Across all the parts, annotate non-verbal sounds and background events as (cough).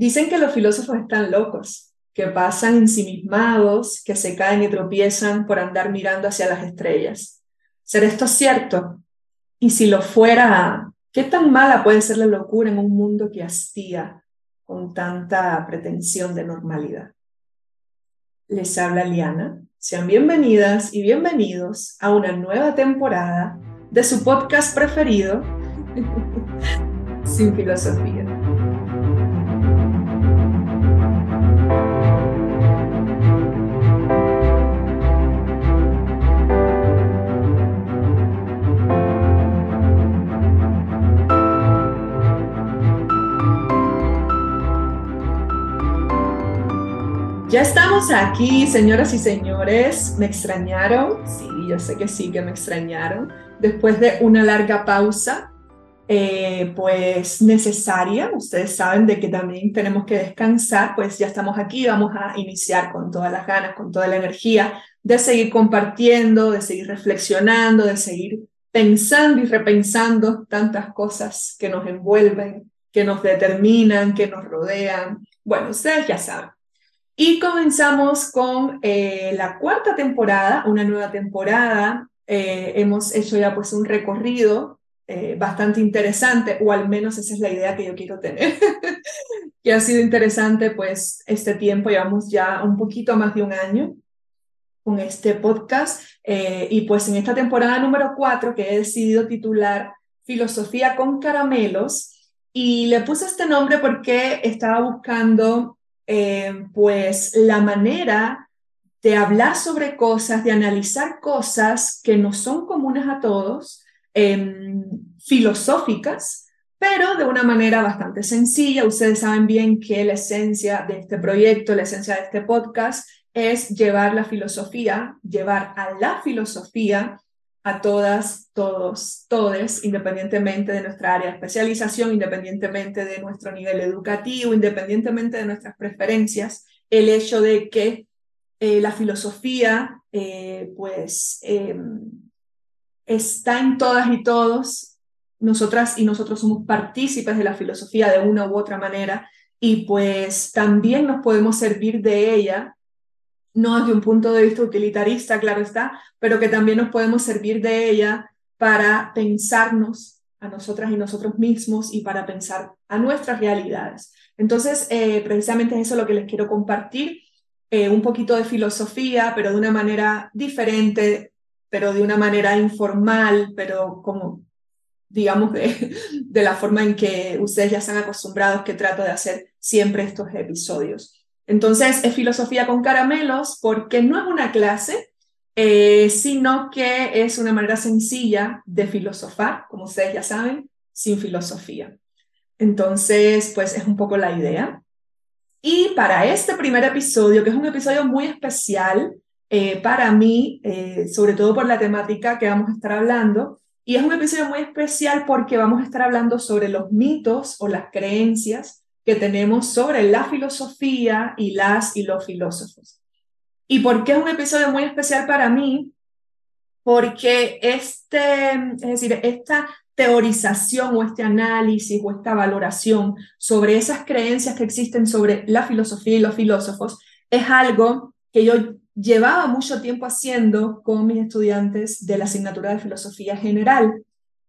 Dicen que los filósofos están locos, que pasan ensimismados, que se caen y tropiezan por andar mirando hacia las estrellas. ¿Será esto cierto? Y si lo fuera, ¿qué tan mala puede ser la locura en un mundo que hastía con tanta pretensión de normalidad? Les habla Liana. Sean bienvenidas y bienvenidos a una nueva temporada de su podcast preferido, (laughs) Sin Filosofía. Ya estamos aquí, señoras y señores. ¿Me extrañaron? Sí, yo sé que sí, que me extrañaron. Después de una larga pausa, eh, pues necesaria. Ustedes saben de que también tenemos que descansar, pues ya estamos aquí, vamos a iniciar con todas las ganas, con toda la energía de seguir compartiendo, de seguir reflexionando, de seguir pensando y repensando tantas cosas que nos envuelven, que nos determinan, que nos rodean. Bueno, ustedes ya saben. Y comenzamos con eh, la cuarta temporada, una nueva temporada. Eh, hemos hecho ya pues un recorrido eh, bastante interesante, o al menos esa es la idea que yo quiero tener, (laughs) que ha sido interesante pues este tiempo, llevamos ya un poquito más de un año con este podcast y pues en esta temporada número cuatro que he decidido titular Filosofía con caramelos y le puse este nombre porque estaba buscando eh, pues la manera de hablar sobre cosas, de analizar cosas que no son comunes a todos, em, filosóficas, pero de una manera bastante sencilla. Ustedes saben bien que la esencia de este proyecto, la esencia de este podcast es llevar la filosofía, llevar a la filosofía a todas, todos, todes, independientemente de nuestra área de especialización, independientemente de nuestro nivel educativo, independientemente de nuestras preferencias, el hecho de que eh, la filosofía, eh, pues, em, está en todas y todos. Nosotras y nosotros somos partícipes de la filosofía de una u otra manera y pues también nos podemos servir de ella no desde un punto de vista utilitarista, claro está, pero que también nos podemos servir de ella para pensarnos a nosotras y nosotros mismos y para pensar a nuestras realidades. Entonces, eh, precisamente es eso lo que les quiero compartir, eh, un poquito de filosofía, pero de una manera diferente, pero de una manera informal, pero como, digamos, de, de la forma en que ustedes ya están acostumbrados que trato de hacer siempre estos episodios. Entonces, es filosofía con caramelos porque no es una clase, eh, sino que es una manera sencilla de filosofar, como ustedes ya saben, sin filosofía. Entonces, pues es un poco la idea. Y para este primer episodio, que es un episodio muy especial eh, para mí, eh, sobre todo por la temática que vamos a estar hablando, y es un episodio muy especial porque vamos a estar hablando sobre los mitos o las creencias que tenemos sobre la filosofía y las y los filósofos. ¿Y por qué es un episodio muy especial para mí? Porque este, es decir, esta teorización o este análisis o esta valoración sobre esas creencias que existen sobre la filosofía y los filósofos es algo que yo llevaba mucho tiempo haciendo con mis estudiantes de la asignatura de filosofía general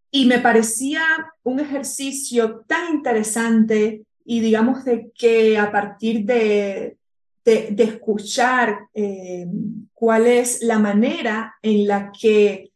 y me parecía un ejercicio tan interesante y digamos de que a partir de, de, escuchar eh, cuál es la manera en la que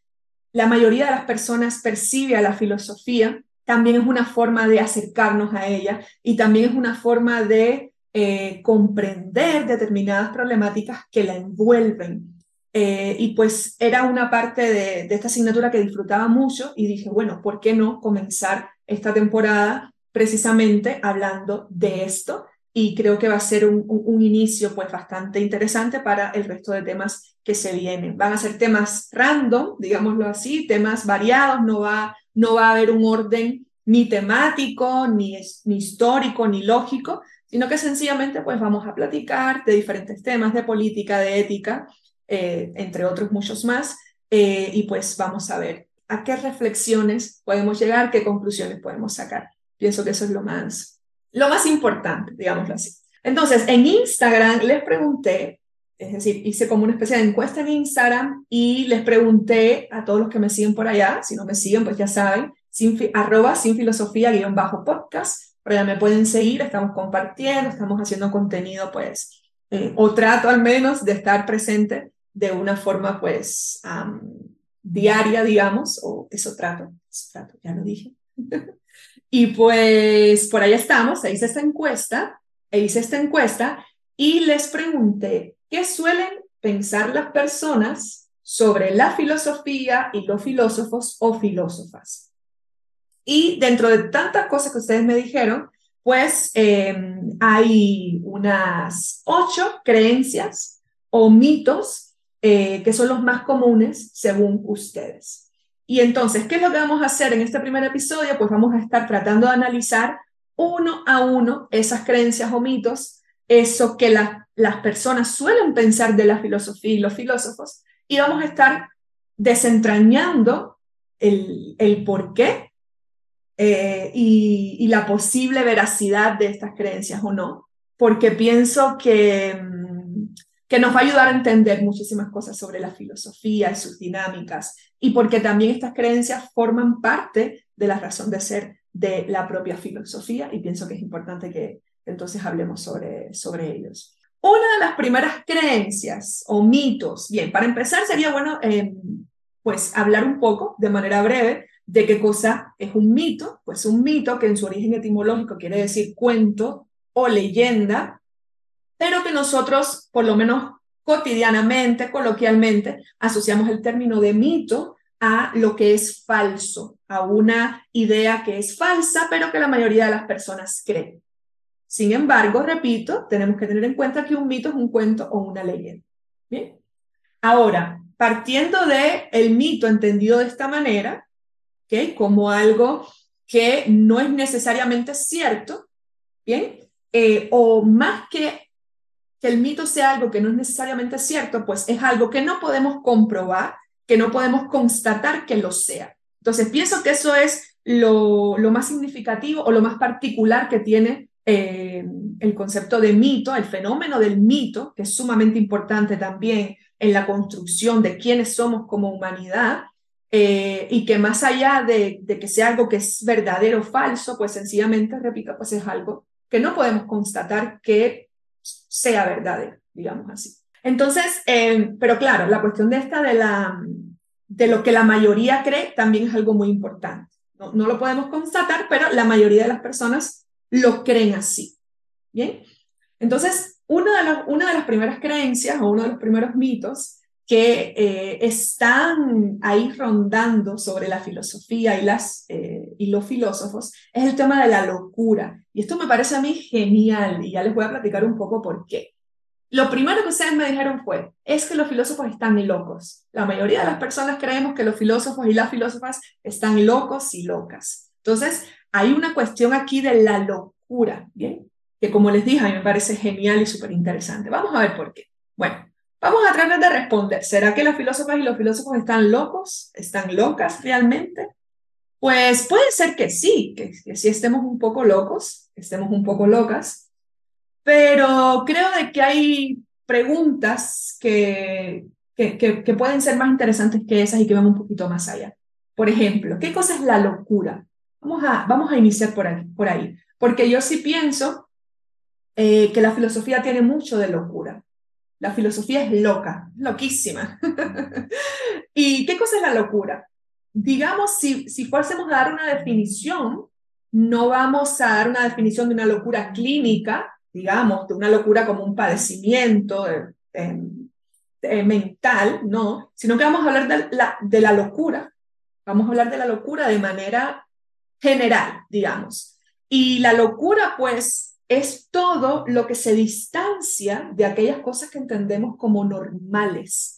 la mayoría de las personas percibe a la filosofía, también es una forma de acercarnos a ella y también es una forma de eh, comprender determinadas problemáticas que la envuelven. Eh, y pues era una parte de, de, esta asignatura que disfrutaba mucho y dije, bueno, ¿por qué no comenzar esta temporada precisamente hablando de esto y creo que va a ser un, un, inicio pues bastante interesante para el resto de temas que se vienen. Van a ser temas random, digámoslo así, temas variados, no va, no va a haber un orden ni temático, ni, ni histórico, ni lógico, sino que sencillamente pues vamos a platicar de diferentes temas, de política, de ética, eh, entre otros muchos más, eh, y pues vamos a ver a qué reflexiones podemos llegar, qué conclusiones podemos sacar. Pienso que eso es lo más, lo más importante, digámoslo así. Entonces, en Instagram les pregunté, es decir, hice como una especie de encuesta en Instagram y les pregunté a todos los que me siguen por allá, si no me siguen, pues ya saben, sin, arroba sin filosofía guion bajo podcast, pero ya me pueden seguir, estamos compartiendo, estamos haciendo contenido, pues, eh, o trato al menos de estar presente de una forma, pues, diaria, digamos, o eso trato, eso trato, ya lo dije. (laughs) y pues por ahí estamos, hice esta encuesta, hice esta encuesta y les pregunté qué suelen pensar las personas sobre la filosofía y los filósofos o filósofas. Y dentro de tantas cosas que ustedes me dijeron, pues em, hay unas ocho creencias o mitos eh, que son los más comunes según ustedes. Y entonces, ¿qué es lo que vamos a hacer en este primer episodio? Pues vamos a estar tratando de analizar uno a uno esas creencias o mitos, eso que las personas suelen pensar de la filosofía y los filósofos, y vamos a estar desentrañando el, el por qué eh, y, y, la posible veracidad de estas creencias o no, porque pienso que, mm, que nos va a ayudar a entender muchísimas cosas sobre la filosofía y sus dinámicas, y porque también estas creencias forman parte de la razón de ser de la propia filosofía y pienso que es importante que entonces hablemos sobre, sobre ellos. Una de las primeras creencias o mitos, bien, para empezar sería bueno em, pues hablar un poco de manera breve de qué cosa es un mito, pues un mito que en su origen etimológico quiere decir cuento o leyenda, pero que nosotros por lo menos cotidianamente, coloquialmente, asociamos el término de mito a lo que es falso, a una idea que es falsa, pero que la mayoría de las personas creen. Sin embargo, repito, tenemos que tener en cuenta que un mito es un cuento o una leyenda. Bien. Ahora, partiendo de el mito entendido de esta manera, ¿okay? como algo que no es necesariamente cierto, ¿bien? Eh, o más que que el mito sea algo que no es necesariamente cierto, pues es algo que no podemos comprobar que no podemos constatar que lo sea. Entonces, pienso que eso es lo, más significativo o lo más particular que tiene eh, el concepto de mito, el fenómeno del mito, que es sumamente importante también en la construcción de quiénes somos como humanidad, eh, y que más allá de, que sea algo que es verdadero o falso, pues sencillamente, repito, pues es algo que no podemos constatar que sea verdadero, digamos así. Entonces, eh, pero claro, la cuestión de esta de, la, de lo que la mayoría cree también es algo muy importante. No, lo podemos constatar, pero la mayoría de las personas lo creen así. Bien, entonces, una de, las, una de las primeras creencias o uno de los primeros mitos que eh, están ahí rondando sobre la filosofía y, las, eh, y los filósofos es el tema de la locura. Y esto me parece a mí genial y ya les voy a platicar un poco por qué. Lo primero que ustedes me dijeron fue, es que los filósofos están locos. La mayoría de las personas creemos que los filósofos y las filósofas están locos y locas. Entonces, hay una cuestión aquí de la locura, ¿bien? Que como les dije, a mí me parece genial y súper interesante. Vamos a ver por qué. Bueno, vamos a tratar de responder. ¿Será que las filósofas y los filósofos están locos? ¿Están locas realmente? Pues puede ser que sí, que, que sí estemos un poco locos, estemos un poco locas, pero creo de que hay preguntas que, que, que, pueden ser más interesantes que esas y que van un poquito más allá. Por ejemplo, ¿qué cosa es la locura? Vamos a, vamos a iniciar por ahí, por ahí, porque yo sí pienso eh, que la filosofía tiene mucho de locura. La filosofía es loca, loquísima. (laughs) ¿Y qué cosa es la locura? Digamos, si, si fuésemos a dar una definición, no vamos a dar una definición de una locura clínica, digamos, de una locura como un padecimiento eh, eh, mental, no, sino que vamos a hablar de la, de la locura, vamos a hablar de la locura de manera general, digamos. Y la locura, pues, es todo lo que se distancia de aquellas cosas que entendemos como normales.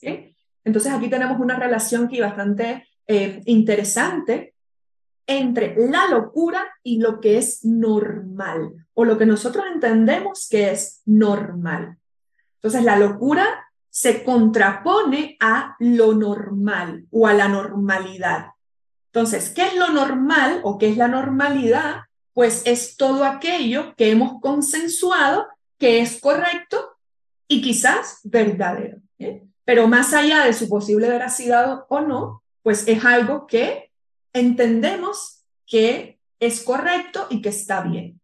Entonces aquí tenemos una relación aquí bastante eh, interesante entre la locura y lo que es normal o lo que nosotros entendemos que es normal. Entonces, la locura se contrapone a lo normal o a la normalidad. Entonces, ¿qué es lo normal o qué es la normalidad? pues es todo aquello que hemos consensuado que es correcto y quizás verdadero. Pero más allá de su posible veracidad o no, pues es algo que entendemos que es correcto y que está bien.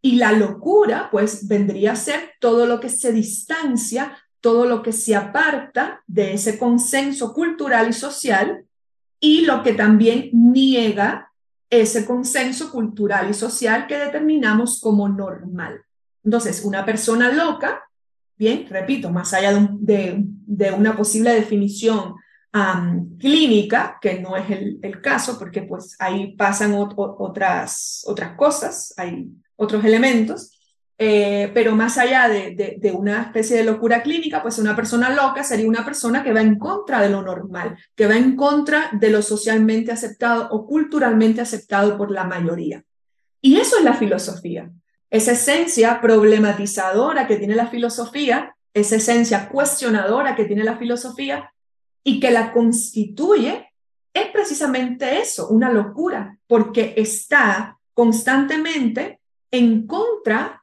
Y la locura, pues, vendría a ser todo lo que se distancia, todo lo que se aparta de ese consenso cultural y social y lo que también niega ese consenso cultural y social que determinamos como normal. Entonces, una persona loca, bien, repito, más allá de, una posible definición clínica, que no es el, caso, porque pues ahí pasan otras, otras cosas, hay otros elementos, eh, pero más allá de, de, una especie de locura clínica, pues una persona loca sería una persona que va en contra de lo normal, que va en contra de lo socialmente aceptado o culturalmente aceptado por la mayoría. Y eso es la filosofía. Esa esencia problematizadora que tiene la filosofía, esa esencia cuestionadora que tiene la filosofía y que la constituye, es precisamente eso, una locura, porque está constantemente en contra,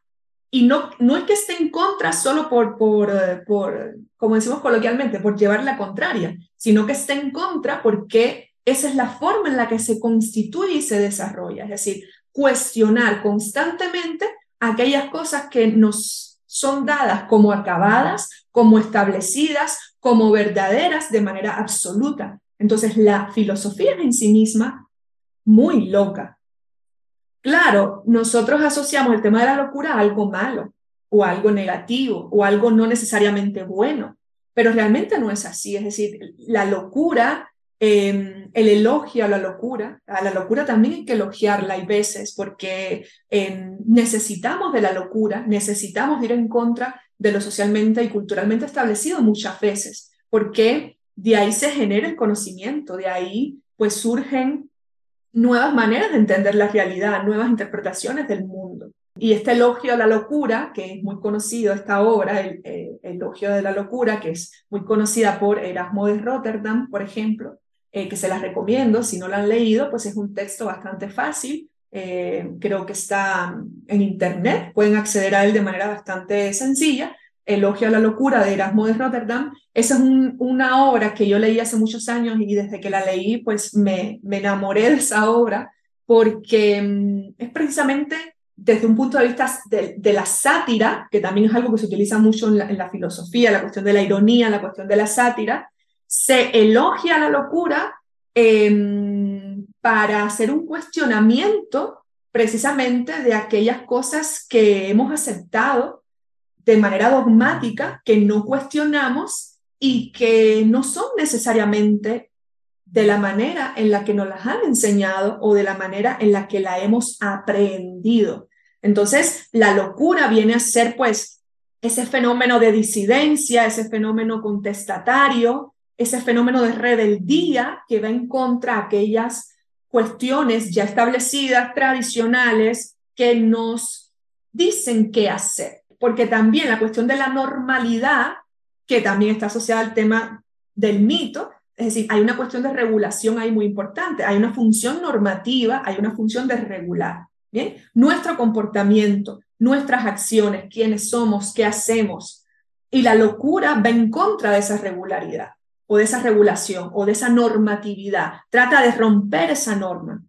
y no, no es que esté en contra solo por, por, por, como decimos coloquialmente, por llevar la contraria, sino que está en contra porque esa es la forma en la que se constituye y se desarrolla, es decir, cuestionar constantemente aquellas cosas que nos son dadas como acabadas, como establecidas, como verdaderas de manera absoluta. Entonces la filosofía en sí misma, muy loca, Claro, nosotros asociamos el tema de la locura a algo malo o algo negativo o algo no necesariamente bueno, pero realmente no es así. Es decir, la locura, em, el elogio a la locura, a la locura también hay que elogiarla hay veces porque em, necesitamos de la locura, necesitamos ir en contra de lo socialmente y culturalmente establecido muchas veces, porque de ahí se genera el conocimiento, de ahí pues surgen nuevas maneras de entender la realidad, nuevas interpretaciones del mundo. Y este elogio a la locura, que es muy conocido, esta obra, el, elogio de la locura, que es muy conocida por Erasmo de Rotterdam, por ejemplo, eh, que se las recomiendo, si no la han leído, pues es un texto bastante fácil, eh, creo que está en internet, pueden acceder a él de manera bastante sencilla, Elogio a la locura de Erasmo de Rotterdam. Esa es una obra que yo leí hace muchos años y desde que la leí pues me, me enamoré de esa obra porque mm, es precisamente desde un punto de vista de, la sátira, que también es algo que se utiliza mucho en la, filosofía, la cuestión de la ironía, la cuestión de la sátira, se elogia la locura em, para hacer un cuestionamiento precisamente de aquellas cosas que hemos aceptado de manera dogmática que no cuestionamos y que no son necesariamente de la manera en la que nos las han enseñado o de la manera en la que la hemos aprendido. Entonces, la locura viene a ser pues ese fenómeno de disidencia, ese fenómeno contestatario, ese fenómeno de rebeldía que va en contra de aquellas cuestiones ya establecidas, tradicionales, que nos dicen qué hacer porque también la cuestión de la normalidad, que también está asociada al tema del mito, es decir, hay una cuestión de regulación ahí muy importante, hay una función normativa, hay una función de regular, ¿bien? Nuestro comportamiento, nuestras acciones, quiénes somos, qué hacemos, y la locura va en contra de esa regularidad o de esa regulación o de esa normatividad, trata de romper esa norma.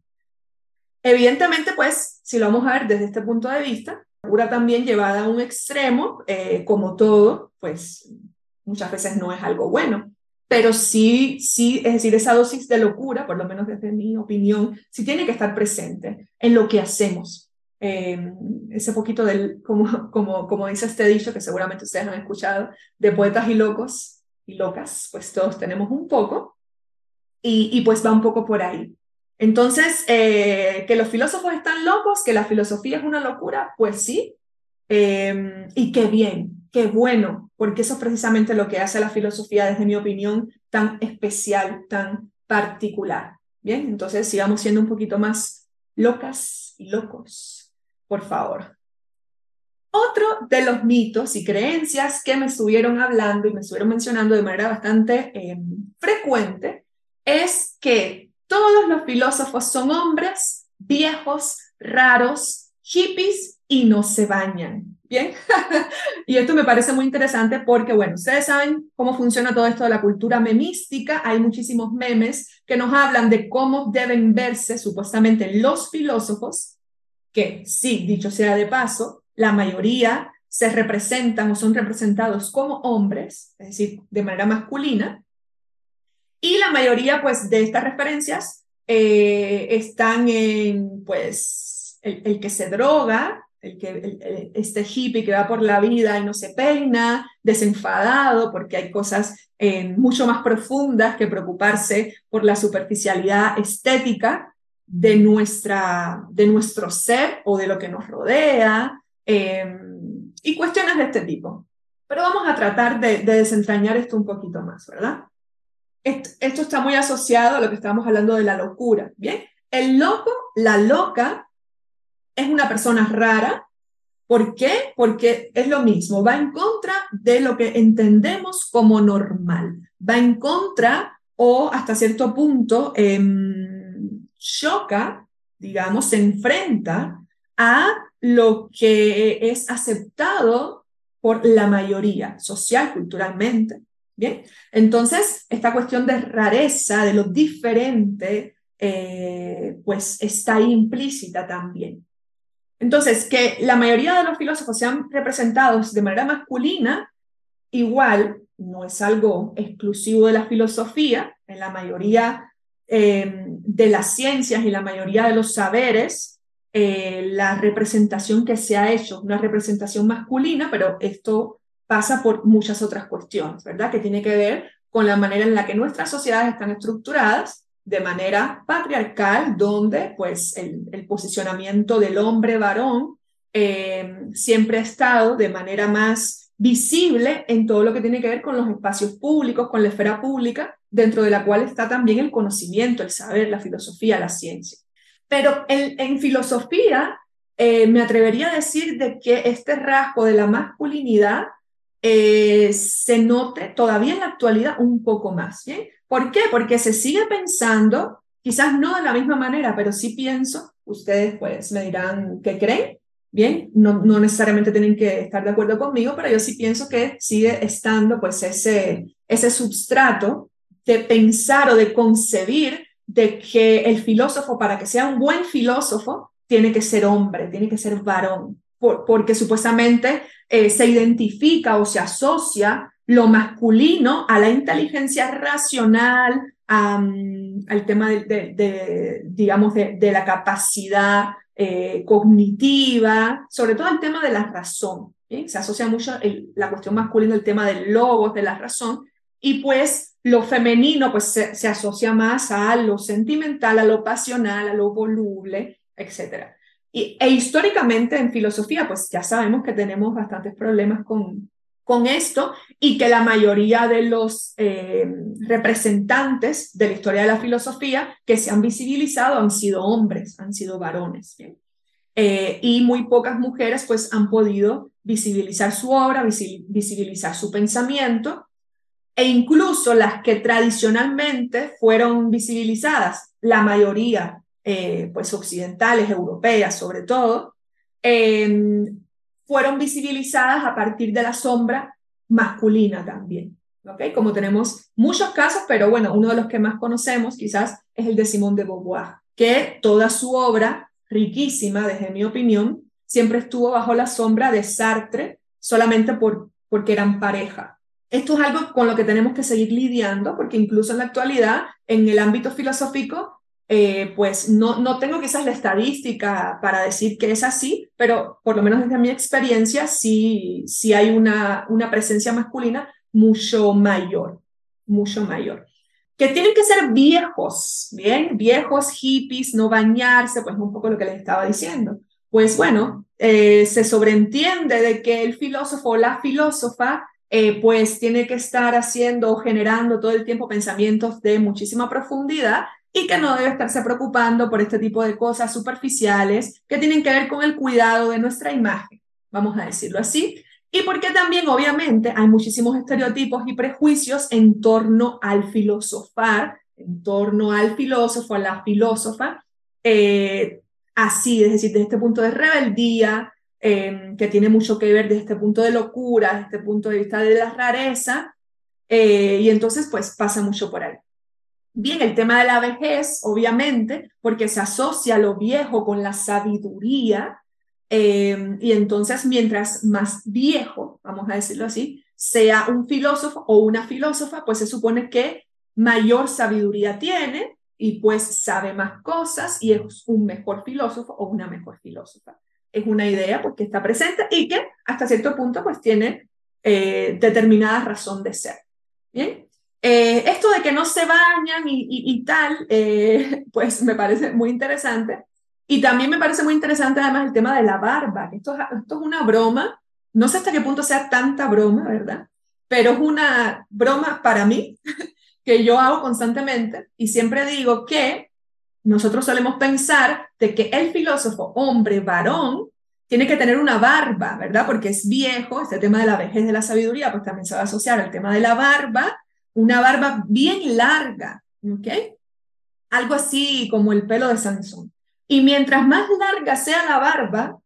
Evidentemente, pues, si lo vamos a ver desde este punto de vista, locura también llevada a un extremo, eh, como todo, pues muchas veces no es algo bueno. Pero sí, sí, es decir, esa dosis de locura, por lo menos desde mi opinión, sí tiene que estar presente en lo que hacemos. Em, ese poquito del, como, como, como dice este dicho, que seguramente ustedes han escuchado, de poetas y locos locas, pues todos tenemos un poco, y, pues va un poco por ahí. Entonces, eh, que los filósofos están locos, que la filosofía es una locura, pues sí, em, y qué bien, qué bueno, porque eso es precisamente lo que hace la filosofía, desde mi opinión, tan especial, tan particular. Bien, entonces sigamos siendo un poquito más locas y locos, por favor. Otro de los mitos y creencias que me estuvieron hablando y me estuvieron mencionando de manera bastante em, frecuente es que todos los filósofos son hombres viejos, raros, hippies y no se bañan. Bien, (laughs) y esto me parece muy interesante porque, bueno, ustedes saben cómo funciona todo esto de la cultura memística. Hay muchísimos memes que nos hablan de cómo deben verse supuestamente los filósofos, que sí, dicho sea de paso, la mayoría se representan o son representados como hombres, es decir, de manera masculina, y la mayoría pues de estas referencias eh, están en pues el que se droga, el que, este hippie que va por la vida y no se peina, desenfadado, porque hay cosas eh, mucho más profundas que preocuparse por la superficialidad estética de, nuestra, de nuestro ser o de lo que nos rodea, em, y cuestiones de este tipo. Pero vamos a tratar de, desentrañar esto un poquito más, ¿verdad? Esto, esto está muy asociado a lo que estábamos hablando de la locura, ¿bien? El loco, la loca, es una persona rara. ¿Por qué? Porque es lo mismo, va en contra de lo que entendemos como normal, va en contra o hasta cierto punto em, choca, digamos, se enfrenta a lo que es aceptado por la mayoría social, culturalmente. Bien, entonces esta cuestión de rareza, de lo diferente, eh, pues está implícita también. Entonces, que la mayoría de los filósofos sean representados de manera masculina, igual no es algo exclusivo de la filosofía, en la mayoría eh, de las ciencias y la mayoría de los saberes, eh, la representación que se ha hecho, una representación masculina, pero esto pasa por muchas otras cuestiones, ¿verdad? Que tiene que ver con la manera en la que nuestras sociedades están estructuradas de manera patriarcal, donde pues el, posicionamiento del hombre varón eh, siempre ha estado de manera más visible en todo lo que tiene que ver con los espacios públicos, con la esfera pública, dentro de la cual está también el conocimiento, el saber, la filosofía, la ciencia. Pero en, filosofía eh, me atrevería a decir de que este rasgo de la masculinidad eh, se note todavía en la actualidad un poco más. ¿bien? ¿Por qué? Porque se sigue pensando, quizás no de la misma manera, pero sí pienso, ustedes pues me dirán qué creen, bien, no, no necesariamente tienen que estar de acuerdo conmigo, pero yo sí pienso que sigue estando pues ese, ese substrato de pensar o de concebir de que el filósofo, para que sea un buen filósofo, tiene que ser hombre, tiene que ser varón, porque supuestamente eh, se identifica o se asocia lo masculino a la inteligencia racional, al tema de, digamos, de, la capacidad eh, cognitiva, sobre todo el tema de la razón. Se asocia mucho la cuestión masculina al tema del logos, de la razón, y pues lo femenino pues se, asocia más a lo sentimental, a lo pasional, a lo voluble, etc. Y, e históricamente en filosofía, pues ya sabemos que tenemos bastantes problemas con, con esto y que la mayoría de los eh, representantes de la historia de la filosofía que se han visibilizado han sido hombres, han sido varones. Eh, y muy pocas mujeres pues han podido visibilizar su obra, visibilizar su pensamiento e incluso las que tradicionalmente fueron visibilizadas, la mayoría eh, pues occidentales, europeas sobre todo, fueron visibilizadas a partir de la sombra masculina también. ¿okay? Como tenemos muchos casos, pero bueno, uno de los que más conocemos quizás es el de Simone de Beauvoir, que toda su obra, riquísima desde mi opinión, siempre estuvo bajo la sombra de Sartre solamente por, porque eran pareja. Esto es algo con lo que tenemos que seguir lidiando, porque incluso en la actualidad, en el ámbito filosófico, eh, pues no, no tengo quizás la estadística para decir que es así, pero por lo menos desde mi experiencia sí, sí hay una, una presencia masculina mucho mayor, mucho mayor. Que tienen que ser viejos, ¿bien? Viejos, hippies, no bañarse, pues un poco lo que les estaba diciendo. Pues bueno, eh, se sobreentiende de que el filósofo o la filósofa eh, pues tiene que estar haciendo o generando todo el tiempo pensamientos de muchísima profundidad y que no debe estarse preocupando por este tipo de cosas superficiales que tienen que ver con el cuidado de nuestra imagen, vamos a decirlo así, y porque también obviamente hay muchísimos estereotipos y prejuicios en torno al filosofar, en torno al filósofo, a la filósofa, eh, así, es decir, desde este punto de rebeldía, em, que tiene mucho que ver desde este punto de locura, desde este punto de vista de la rareza, eh, y entonces pues pasa mucho por ahí. Bien, el tema de la vejez, obviamente, porque se asocia lo viejo con la sabiduría, em, y entonces mientras más viejo, vamos a decirlo así, sea un filósofo o una filósofa, pues se supone que mayor sabiduría tiene y pues sabe más cosas y es un mejor filósofo o una mejor filósofa. Es una idea porque está presente y que hasta cierto punto pues tiene eh, determinada razón de ser. Bien, eh, esto de que no se bañan y, tal, eh, (laughs) pues me parece muy interesante. Y también me parece muy interesante además el tema de la barba, esto, esto es una broma, no sé hasta qué punto sea tanta broma, ¿verdad? Pero es una broma para mí, (laughs) que yo hago constantemente y siempre digo que nosotros solemos pensar de que el filósofo hombre varón tiene que tener una barba, ¿verdad? Porque es viejo, este tema de la vejez de la sabiduría, pues también se va a asociar al tema de la barba, una barba bien larga, ¿ok? Algo así como el pelo de Sansón. Y mientras más larga sea la barba,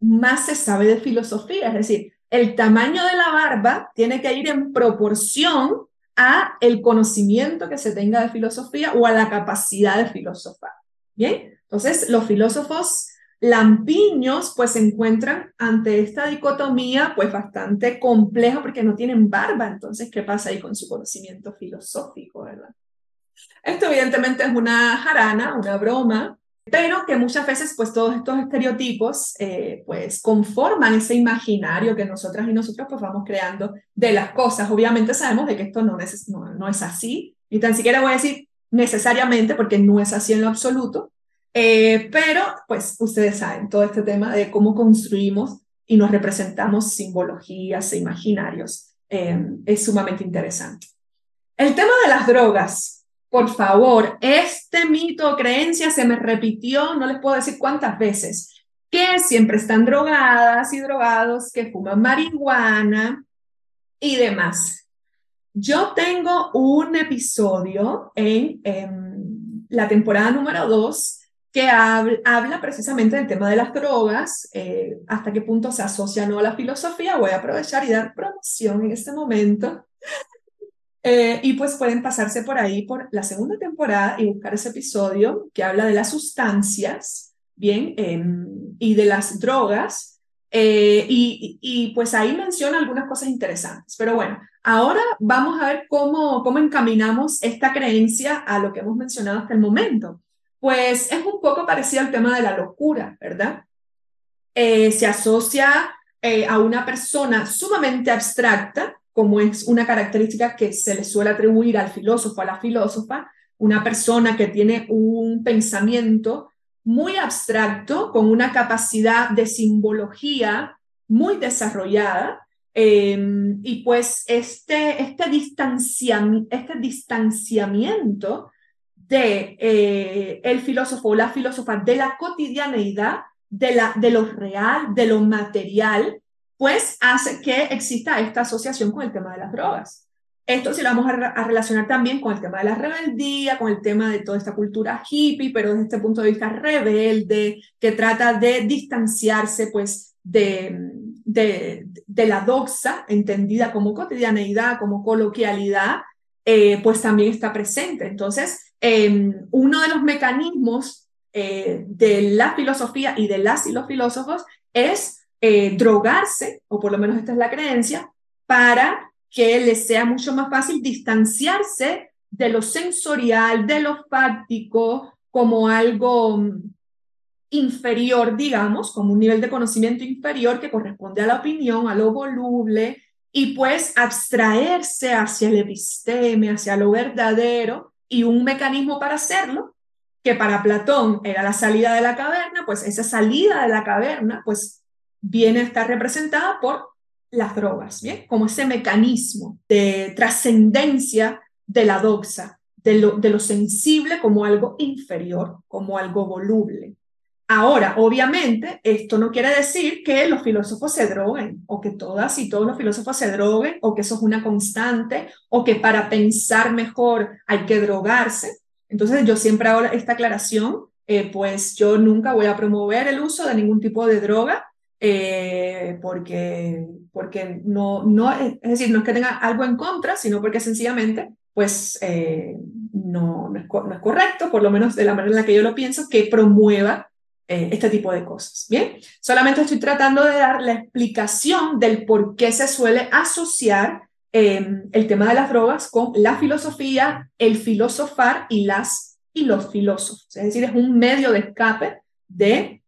más se sabe de filosofía, es decir, el tamaño de la barba tiene que ir en proporción a el conocimiento que se tenga de filosofía o a la capacidad de filosofar. Bien, entonces los filósofos lampiños pues se encuentran ante esta dicotomía pues bastante compleja porque no tienen barba, entonces ¿qué pasa ahí con su conocimiento filosófico, verdad? Esto evidentemente es una jarana, una broma, pero que muchas veces pues todos estos estereotipos eh, pues conforman ese imaginario que nosotras y nosotros pues vamos creando de las cosas. Obviamente sabemos de que esto no es, no, no es así, y tan siquiera voy a decir necesariamente porque no es así en lo absoluto, eh, pero, pues, ustedes saben, todo este tema de cómo construimos y nos representamos simbologías e imaginarios eh, es sumamente interesante. El tema de las drogas, por favor, este mito o creencia se me repitió, no les puedo decir cuántas veces, que siempre están drogadas y drogados, que fuman marihuana y demás. Yo tengo un episodio en, en la temporada número 2 que habla, precisamente del tema de las drogas, eh, hasta qué punto se asocia no a la filosofía. Voy a aprovechar y dar promoción en este momento. Eh, y pues pueden pasarse por ahí por la segunda temporada y buscar ese episodio que habla de las sustancias, bien, em, y de las drogas. Eh, y, y, pues ahí menciona algunas cosas interesantes. Pero bueno, ahora vamos a ver cómo, cómo encaminamos esta creencia a lo que hemos mencionado hasta el momento. Pues es un poco parecido al tema de la locura, ¿verdad? Eh, se asocia a una persona sumamente abstracta, como es una característica que se le suele atribuir al filósofo, a la filósofa, una persona que tiene un pensamiento muy abstracto, con una capacidad de simbología muy desarrollada, em, y pues este, este, este distanciamiento de eh, el filósofo o la filósofa de la cotidianeidad, de, la, de lo real, de lo material, pues hace que exista esta asociación con el tema de las drogas. Esto sí lo vamos a, relacionar también con el tema de la rebeldía, con el tema de toda esta cultura hippie, pero desde este punto de vista rebelde, que trata de distanciarse pues de, de, la doxa, entendida como cotidianeidad, como coloquialidad, eh, pues también está presente. Entonces, Em, uno de los mecanismos eh, de la filosofía y de las y los filósofos es eh, drogarse, o por lo menos esta es la creencia, para que les sea mucho más fácil distanciarse de lo sensorial, de lo fáctico, como algo mm, inferior, digamos, como un nivel de conocimiento inferior que corresponde a la opinión, a lo voluble, y pues abstraerse hacia el episteme, hacia lo verdadero, y un mecanismo para hacerlo, que para Platón era la salida de la caverna, pues esa salida de la caverna, pues viene a estar representada por las drogas, ¿bien? Como ese mecanismo de trascendencia de la doxa, de lo, de lo sensible como algo inferior, como algo voluble. Ahora, obviamente, esto no quiere decir que los filósofos se droguen, o que todas y todos los filósofos se droguen, o que eso es una constante, o que para pensar mejor hay que drogarse. Entonces, yo siempre hago esta aclaración eh, pues yo nunca voy a promover el uso de ningún tipo de droga eh, porque, porque no, no, es decir, no es que tenga algo en contra, sino porque sencillamente, pues eh, no, no, es, no, es, correcto, por lo menos de la manera en la que yo lo pienso, que promueva eh, este tipo de cosas. Bien, solamente estoy tratando de dar la explicación del por qué se suele asociar em, el tema de las drogas con la filosofía, el filosofar y las y los filósofos. Es decir, es un medio de escape de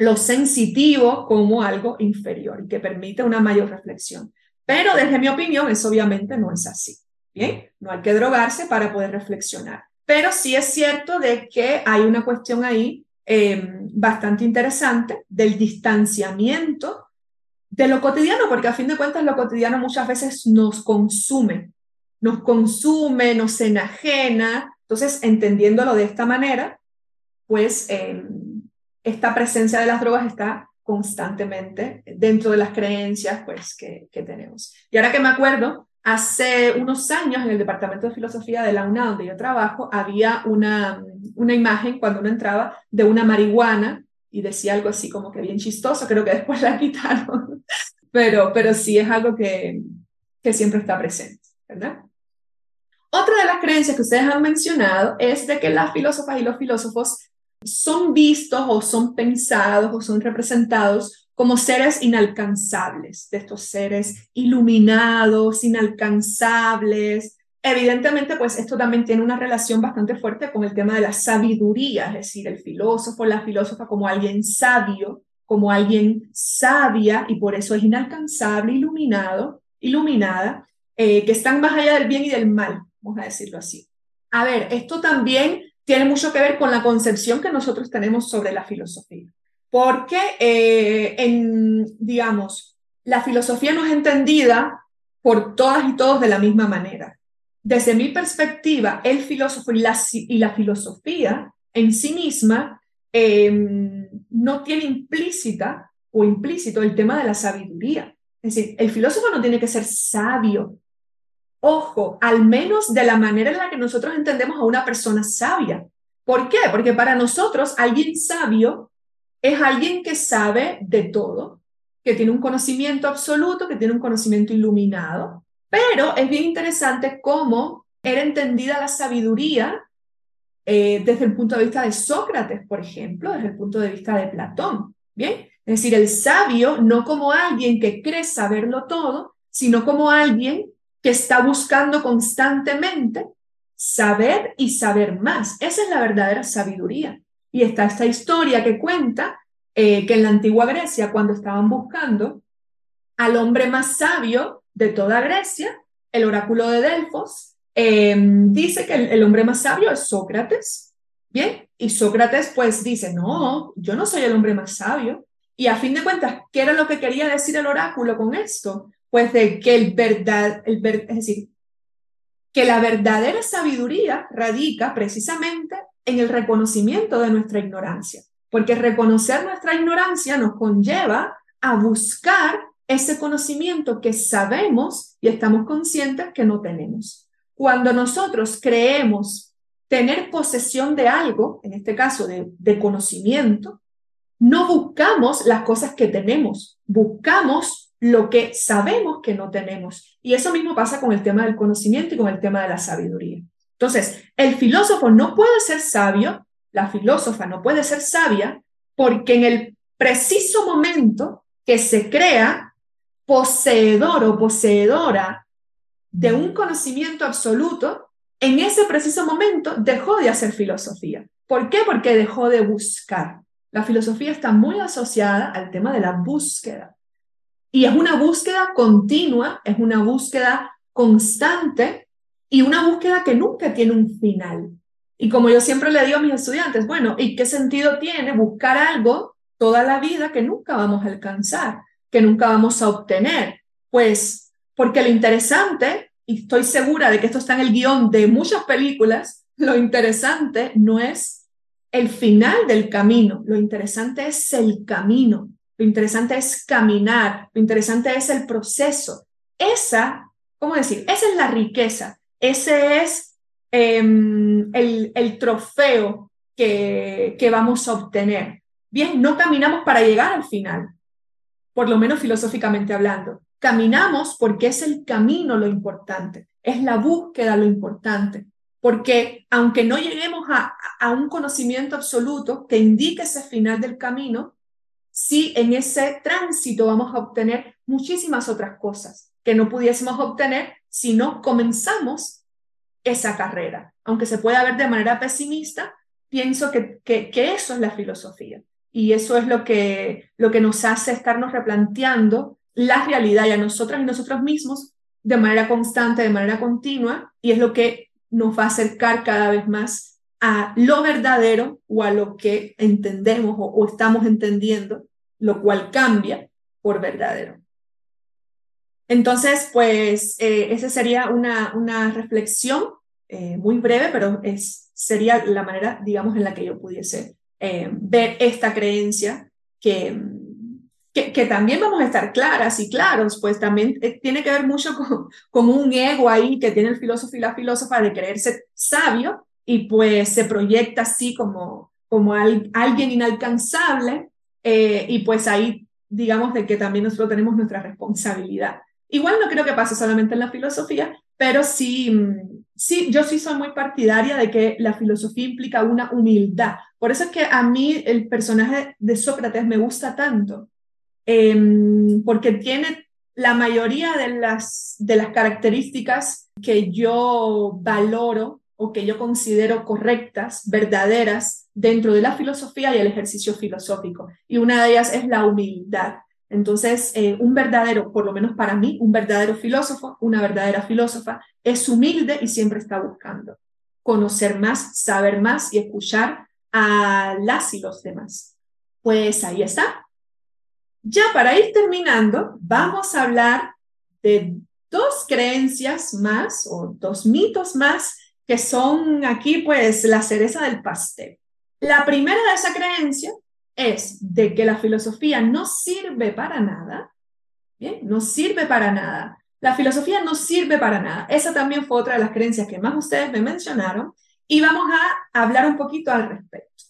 lo sensitivo como algo inferior y que permite una mayor reflexión. Pero desde mi opinión, eso obviamente no es así. Bien, no hay que drogarse para poder reflexionar. Pero sí es cierto de que hay una cuestión ahí em, bastante interesante del distanciamiento de lo cotidiano, porque a fin de cuentas lo cotidiano muchas veces nos consume, nos consume, nos enajena. Entonces, entendiéndolo de esta manera, pues em, esta presencia de las drogas está constantemente dentro de las creencias pues, que, tenemos. Y ahora que me acuerdo, hace unos años en el Departamento de Filosofía de la UNA, donde yo trabajo, había una, una imagen cuando uno entraba de una marihuana y decía algo así como que bien chistoso, creo que después la (laughs) quitaron, pero, pero sí es algo que, que siempre está presente, ¿verdad? Otra de las creencias que ustedes han mencionado es de que las filósofas y los filósofos son vistos o son pensados o son representados como seres inalcanzables, de estos seres iluminados, inalcanzables. Evidentemente, pues esto también tiene una relación bastante fuerte con el tema de la sabiduría, es decir, el filósofo, la filósofa como alguien sabio, como alguien sabia y por eso es inalcanzable, iluminado, iluminada, eh, que están más allá del bien y del mal, vamos a decirlo así. A ver, esto también tiene mucho que ver con la concepción que nosotros tenemos sobre la filosofía. Porque, eh, en, digamos, la filosofía no es entendida por todas y todos de la misma manera. Desde mi perspectiva, el filósofo y la, filosofía en sí misma em, no tiene implícita o implícito el tema de la sabiduría. Es decir, el filósofo no tiene que ser sabio, Ojo, al menos de la manera en la que nosotros entendemos a una persona sabia. ¿Por qué? Porque para nosotros alguien sabio es alguien que sabe de todo, que tiene un conocimiento absoluto, que tiene un conocimiento iluminado. Pero es bien interesante cómo era entendida la sabiduría eh, desde el punto de vista de Sócrates, por ejemplo, desde el punto de vista de Platón. Bien, es decir, el sabio no como alguien que cree saberlo todo, sino como alguien que está buscando constantemente saber y saber más. Esa es la verdadera sabiduría. Y está esta historia que cuenta eh, que en la antigua Grecia, cuando estaban buscando al hombre más sabio de toda Grecia, el oráculo de Delfos, em, dice que el, el hombre más sabio es Sócrates. Bien, y Sócrates pues dice, no, yo no soy el hombre más sabio. Y a fin de cuentas, ¿qué era lo que quería decir el oráculo con esto? Pues de que el verdad, el es decir, que la verdadera sabiduría radica precisamente en el reconocimiento de nuestra ignorancia, porque reconocer nuestra ignorancia nos conlleva a buscar ese conocimiento que sabemos y estamos conscientes que no tenemos. Cuando nosotros creemos tener posesión de algo, en este caso de, de conocimiento, no buscamos las cosas que tenemos, buscamos lo que sabemos que no tenemos. Y eso mismo pasa con el tema del conocimiento y con el tema de la sabiduría. Entonces, el filósofo no puede ser sabio, la filósofa no puede ser sabia, porque en el preciso momento que se crea poseedor o poseedora de un conocimiento absoluto, en ese preciso momento dejó de hacer filosofía. ¿Por qué? Porque dejó de buscar. La filosofía está muy asociada al tema de la búsqueda. Y es una búsqueda continua, es una búsqueda constante y una búsqueda que nunca tiene un final. Y como yo siempre le digo a mis estudiantes, bueno, ¿y qué sentido tiene buscar algo toda la vida que nunca vamos a alcanzar, que nunca vamos a obtener? Pues porque lo interesante, y estoy segura de que esto está en el guion de muchas películas, lo interesante no es el final del camino, lo interesante es el camino. Lo interesante es caminar, lo interesante es el proceso. Esa, ¿cómo decir? Esa es la riqueza, ese es em, el, trofeo que, que vamos a obtener. Bien, no caminamos para llegar al final, por lo menos filosóficamente hablando. Caminamos porque es el camino lo importante, es la búsqueda lo importante, porque aunque no lleguemos a, a un conocimiento absoluto que indique ese final del camino, sí en ese tránsito vamos a obtener muchísimas otras cosas que no pudiésemos obtener si no comenzamos esa carrera. Aunque se pueda ver de manera pesimista, pienso que, que, que eso es la filosofía. Y eso es lo que, lo que nos hace estarnos replanteando la realidad y a nosotras y nosotros mismos de manera constante, de manera continua, y es lo que nos va a acercar cada vez más a lo verdadero o a lo que entendemos o, estamos entendiendo, lo cual cambia por verdadero. Entonces, pues, eh, esa sería una, una reflexión eh, muy breve, pero es, sería la manera, digamos, en la que yo pudiese eh, ver esta creencia que, que, también vamos a estar claras y claros, pues también eh, tiene que ver mucho con, con, un ego ahí que tiene el filósofo y la filósofa de creerse sabio y pues se proyecta así como, como alguien inalcanzable eh, y pues ahí digamos de que también nosotros tenemos nuestra responsabilidad. Igual no creo que pase solamente en la filosofía, pero sí, mm, sí, yo sí soy muy partidaria de que la filosofía implica una humildad. Por eso es que a mí el personaje de Sócrates me gusta tanto, em, porque tiene la mayoría de las, de las características que yo valoro o que yo considero correctas, verdaderas, dentro de la filosofía y el ejercicio filosófico. Y una de ellas es la humildad. Entonces, eh, un verdadero, por lo menos para mí, un verdadero filósofo, una verdadera filósofa, es humilde y siempre está buscando conocer más, saber más y escuchar a las y los demás. Pues ahí está. Ya para ir terminando, vamos a hablar de dos creencias más o dos mitos más que son aquí pues la cereza del pastel. La primera de esa creencia es de que la filosofía no sirve para nada. No sirve para nada. La filosofía no sirve para nada. Esa también fue otra de las creencias que más ustedes me mencionaron y vamos a hablar un poquito al respecto.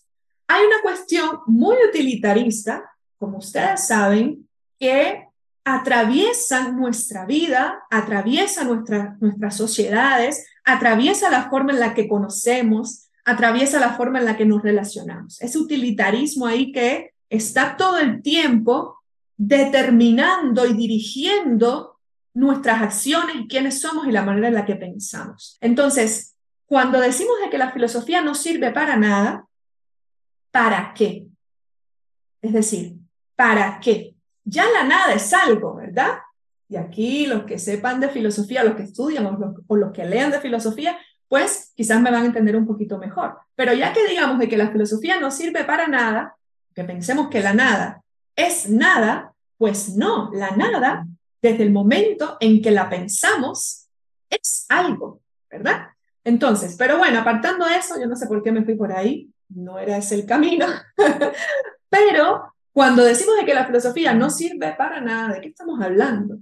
Hay una cuestión muy utilitarista, como ustedes saben, que atraviesa nuestra vida, atraviesa nuestra, nuestras sociedades, atraviesa la forma en la que conocemos, atraviesa la forma en la que nos relacionamos. Ese utilitarismo ahí que está todo el tiempo determinando y dirigiendo nuestras acciones quiénes somos y la manera en la que pensamos. Entonces, cuando decimos de que la filosofía no sirve para nada, ¿para qué? Es decir, ¿para qué? Ya la nada es algo, ¿verdad? Y aquí los que sepan de filosofía, los que estudian o los, que lean de filosofía, pues quizás me van a entender un poquito mejor. Pero ya que digamos de que la filosofía no sirve para nada, que pensemos que la nada es nada, pues no, la nada, desde el momento en que la pensamos, es algo, ¿verdad? Entonces, pero bueno, apartando eso, yo no sé por qué me fui por ahí, no era ese el camino, (laughs) pero cuando decimos de que la filosofía no sirve para nada, ¿de qué estamos hablando?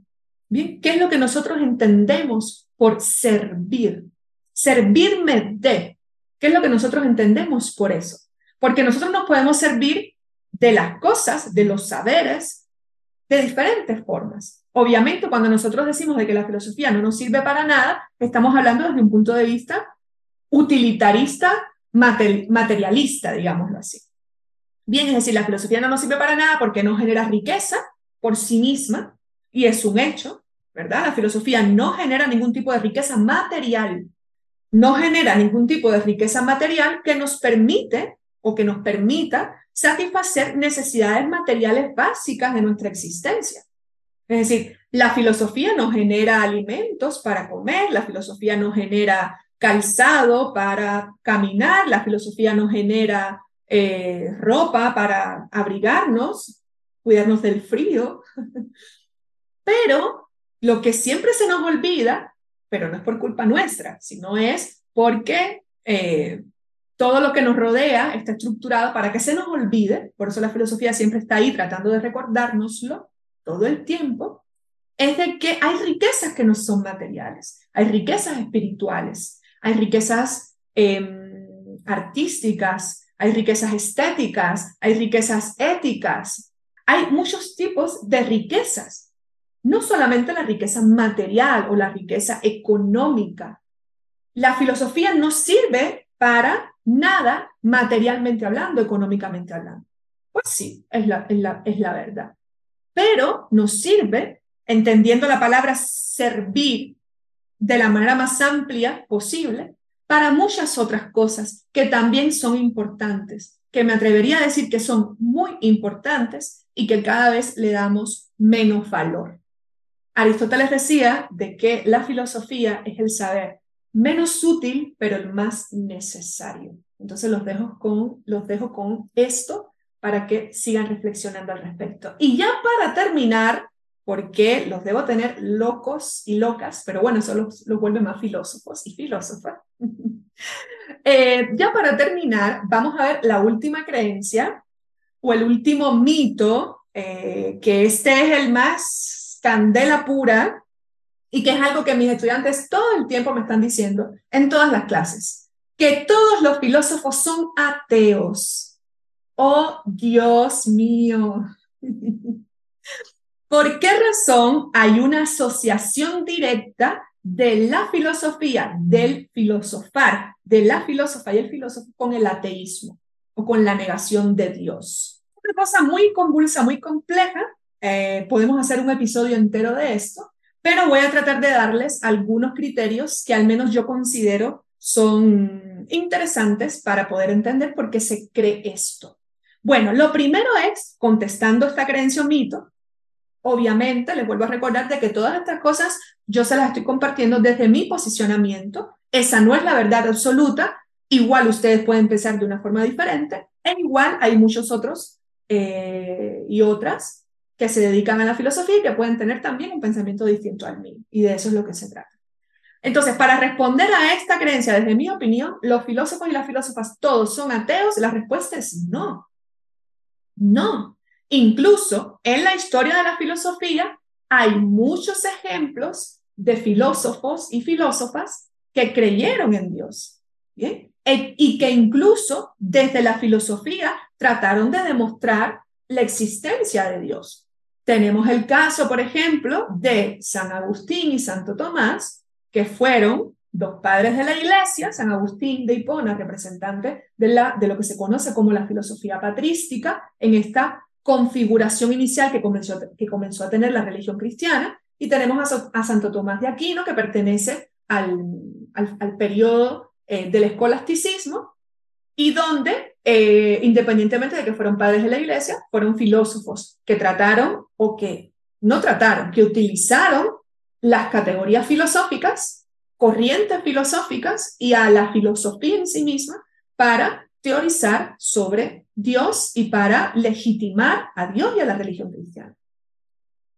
Bien, ¿qué es lo que nosotros entendemos por servir? servirme de. ¿Qué es lo que nosotros entendemos por eso? Porque nosotros nos podemos servir de las cosas, de los saberes, de diferentes formas. Obviamente, cuando nosotros decimos de que la filosofía no nos sirve para nada, estamos hablando desde un punto de vista utilitarista, materialista, digámoslo así. Bien, es decir, la filosofía no nos sirve para nada porque no genera riqueza por sí misma, y es un hecho, ¿verdad? La filosofía no genera ningún tipo de riqueza material no genera ningún tipo de riqueza material que nos permite o que nos permita satisfacer necesidades materiales básicas de nuestra existencia. Es decir, la filosofía no genera alimentos para comer, la filosofía no genera calzado para caminar, la filosofía no genera eh, ropa para abrigarnos, cuidarnos del frío. (laughs) Pero lo que siempre se nos olvida pero no es por culpa nuestra, sino es porque eh, todo lo que nos rodea está estructurado para que se nos olvide, por eso la filosofía siempre está ahí tratando de recordárnoslo todo el tiempo, es de que hay riquezas que no son materiales, hay riquezas espirituales, hay riquezas em, artísticas, hay riquezas estéticas, hay riquezas éticas, hay muchos tipos de riquezas. No solamente la riqueza material o la riqueza económica. La filosofía no sirve para nada materialmente hablando, económicamente hablando. Pues sí, es la, es la, es la verdad. Pero nos sirve, entendiendo la palabra servir de la manera más amplia posible, para muchas otras cosas que también son importantes, que me atrevería a decir que son muy importantes y que cada vez le damos menos valor. Aristóteles decía de que la filosofía es el saber menos útil, pero el más necesario. Entonces los dejo con, los dejo con esto para que sigan reflexionando al respecto. Y ya para terminar, porque los debo tener locos y locas, pero bueno, eso los, los vuelve más filósofos y filósofas. (laughs) Eh, ya para terminar, vamos a ver la última creencia o el último mito, eh, que este es el más candela pura y que es algo que mis estudiantes todo el tiempo me están diciendo en todas las clases, que todos los filósofos son ateos. Oh, Dios mío. (laughs) ¿Por qué razón hay una asociación directa de la filosofía, del filosofar, de la filosofía y el filósofo con el ateísmo o con la negación de Dios? Una cosa muy convulsa, muy compleja. Eh, podemos hacer un episodio entero de esto, pero voy a tratar de darles algunos criterios que al menos yo considero son interesantes para poder entender por qué se cree esto. Bueno, lo primero es, contestando esta creencia o mito, obviamente les vuelvo a recordar de que todas estas cosas yo se las estoy compartiendo desde mi posicionamiento. Esa no es la verdad absoluta. Igual ustedes pueden pensar de una forma diferente. E igual hay muchos otros eh, y otras que se dedican a la filosofía y que pueden tener también un pensamiento distinto al mío. Y de eso es lo que se trata. Entonces, para responder a esta creencia, desde mi opinión, los filósofos y las filósofas todos son ateos. La respuesta es no. No. Incluso en la historia de la filosofía hay muchos ejemplos de filósofos y filósofas que creyeron en Dios. E, y que incluso desde la filosofía trataron de demostrar la existencia de Dios. Tenemos el caso, por ejemplo, de San Agustín y Santo Tomás, que fueron dos padres de la iglesia, San Agustín de Hipona, representante de, lo que se conoce como la filosofía patrística, en esta configuración inicial que comenzó, que comenzó a tener la religión cristiana, y tenemos a, Santo Tomás de Aquino, que pertenece al, al, periodo eh, del escolasticismo, y donde, eh, independientemente de que fueron padres de la iglesia, fueron filósofos que trataron o que no trataron, que utilizaron las categorías filosóficas, corrientes filosóficas y a la filosofía en sí misma para teorizar sobre Dios y para legitimar a Dios y a la religión cristiana.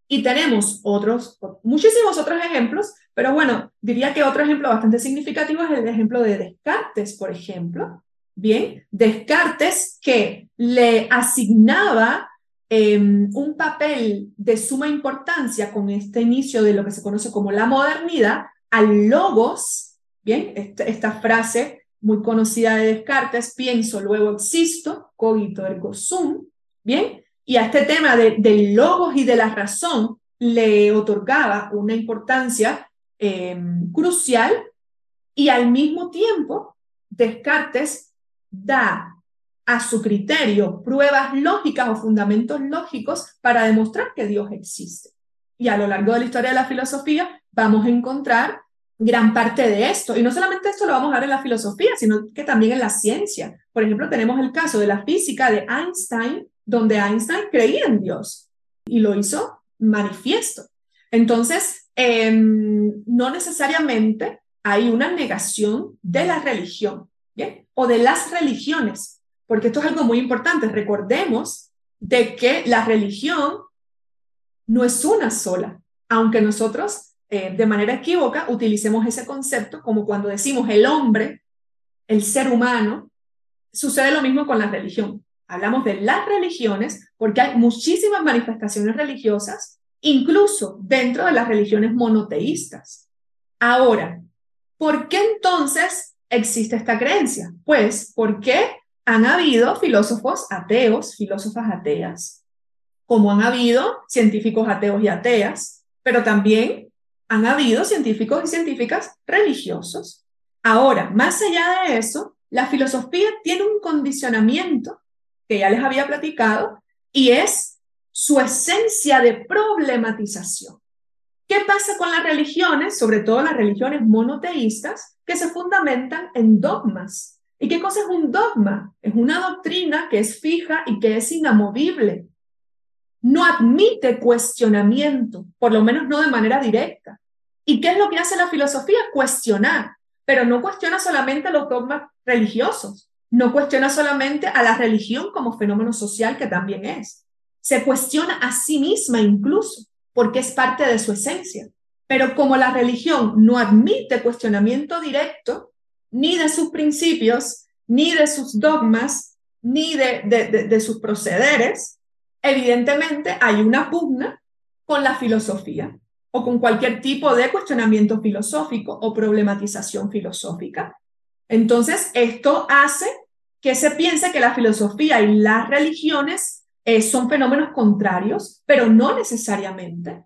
Y tenemos otros, muchísimos otros ejemplos, pero bueno, diría que otro ejemplo bastante significativo es el ejemplo de Descartes, por ejemplo. Bien, Descartes que le asignaba em, un papel de suma importancia con este inicio de lo que se conoce como la modernidad al logos, bien, esta frase muy conocida de Descartes, pienso, luego existo, cogito ergo sum, ¿bien? Y a este tema de, del logos y de la razón le otorgaba una importancia em, crucial y al mismo tiempo Descartes da a su criterio pruebas lógicas o fundamentos lógicos para demostrar que Dios existe. Y a lo largo de la historia de la filosofía vamos a encontrar gran parte de esto. Y no solamente esto lo vamos a ver en la filosofía, sino que también en la ciencia. Por ejemplo, tenemos el caso de la física de Einstein, donde Einstein creía en Dios y lo hizo manifiesto. Entonces, em, no necesariamente hay una negación de la religión, ¿bien? O de las religiones, porque esto es algo muy importante. Recordemos de que la religión no es una sola, aunque nosotros eh, de manera equívoca utilicemos ese concepto como cuando decimos el hombre, el ser humano, sucede lo mismo con la religión. Hablamos de las religiones porque hay muchísimas manifestaciones religiosas, incluso dentro de las religiones monoteístas. Ahora, ¿por qué entonces existe esta creencia? Pues porque han habido filósofos ateos, filósofas ateas, como han habido científicos ateos y ateas, pero también han habido científicos y científicas religiosos. Ahora, más allá de eso, la filosofía tiene un condicionamiento que ya les había platicado y es su esencia de problematización. ¿Qué pasa con las religiones, sobre todo las religiones monoteístas, que se fundamentan en dogmas? ¿Y qué cosa es un dogma? Es una doctrina que es fija y que es inamovible. No admite cuestionamiento, por lo menos no de manera directa. ¿Y qué es lo que hace la filosofía? Cuestionar, pero no cuestiona solamente los dogmas religiosos, no cuestiona solamente a la religión como fenómeno social que también es. Se cuestiona a sí misma incluso porque es parte de su esencia. Pero como la religión no admite cuestionamiento directo, ni de sus principios, ni de sus dogmas, ni de, de, sus procederes, evidentemente hay una pugna con la filosofía o con cualquier tipo de cuestionamiento filosófico o problematización filosófica. Entonces, esto hace que se piense que la filosofía y las religiones eh, son fenómenos contrarios, pero no necesariamente.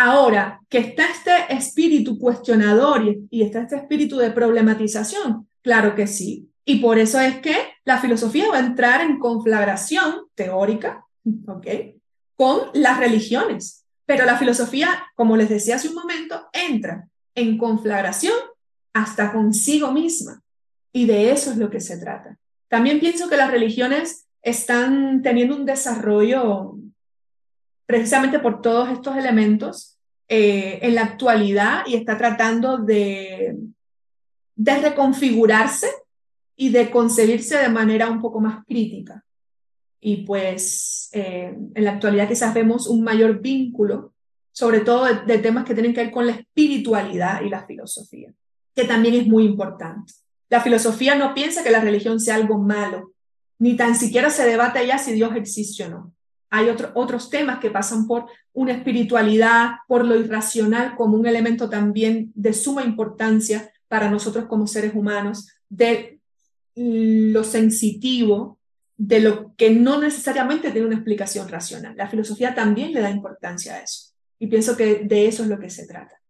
Ahora, que está este espíritu cuestionador y, está este espíritu de problematización, claro que sí. Y por eso es que la filosofía va a entrar en conflagración teórica, ¿ok? Con las religiones. Pero la filosofía, como les decía hace un momento, entra en conflagración hasta consigo misma. Y de eso es lo que se trata. También pienso que las religiones están teniendo un desarrollo precisamente por todos estos elementos eh, en la actualidad y está tratando de, de reconfigurarse y de concebirse de manera un poco más crítica. Y pues eh, en la actualidad quizás vemos un mayor vínculo, sobre todo de, de temas que tienen que ver con la espiritualidad y la filosofía, que también es muy importante. La filosofía no piensa que la religión sea algo malo, ni tan siquiera se debate ya si Dios existe o no. Hay otros temas que pasan por una espiritualidad, por lo irracional como un elemento también de suma importancia para nosotros como seres humanos, de lo sensitivo, de lo que no necesariamente tiene una explicación racional. La filosofía también le da importancia a eso. Y pienso que de eso es lo que se trata.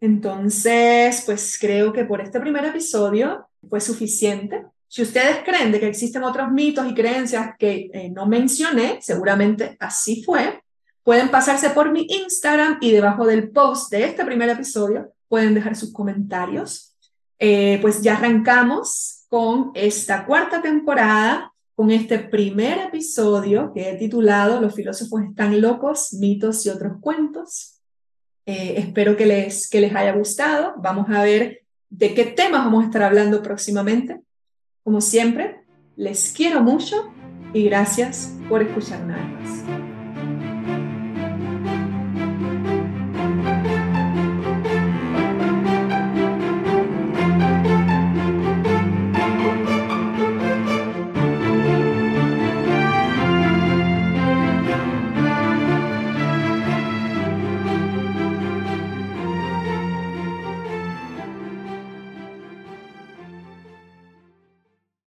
Entonces, pues creo que por este primer episodio fue suficiente. Si ustedes creen de que existen otros mitos y creencias que eh, no mencioné, seguramente así fue, pueden pasarse por mi Instagram y debajo del post de este primer episodio pueden dejar sus comentarios. Eh, pues ya arrancamos con esta cuarta temporada, con este primer episodio que he titulado Los filósofos están locos, mitos y otros cuentos. Eh, espero que les, que les haya gustado. Vamos a ver de qué temas vamos a estar hablando próximamente. Como siempre, les quiero mucho y gracias por escuchar más.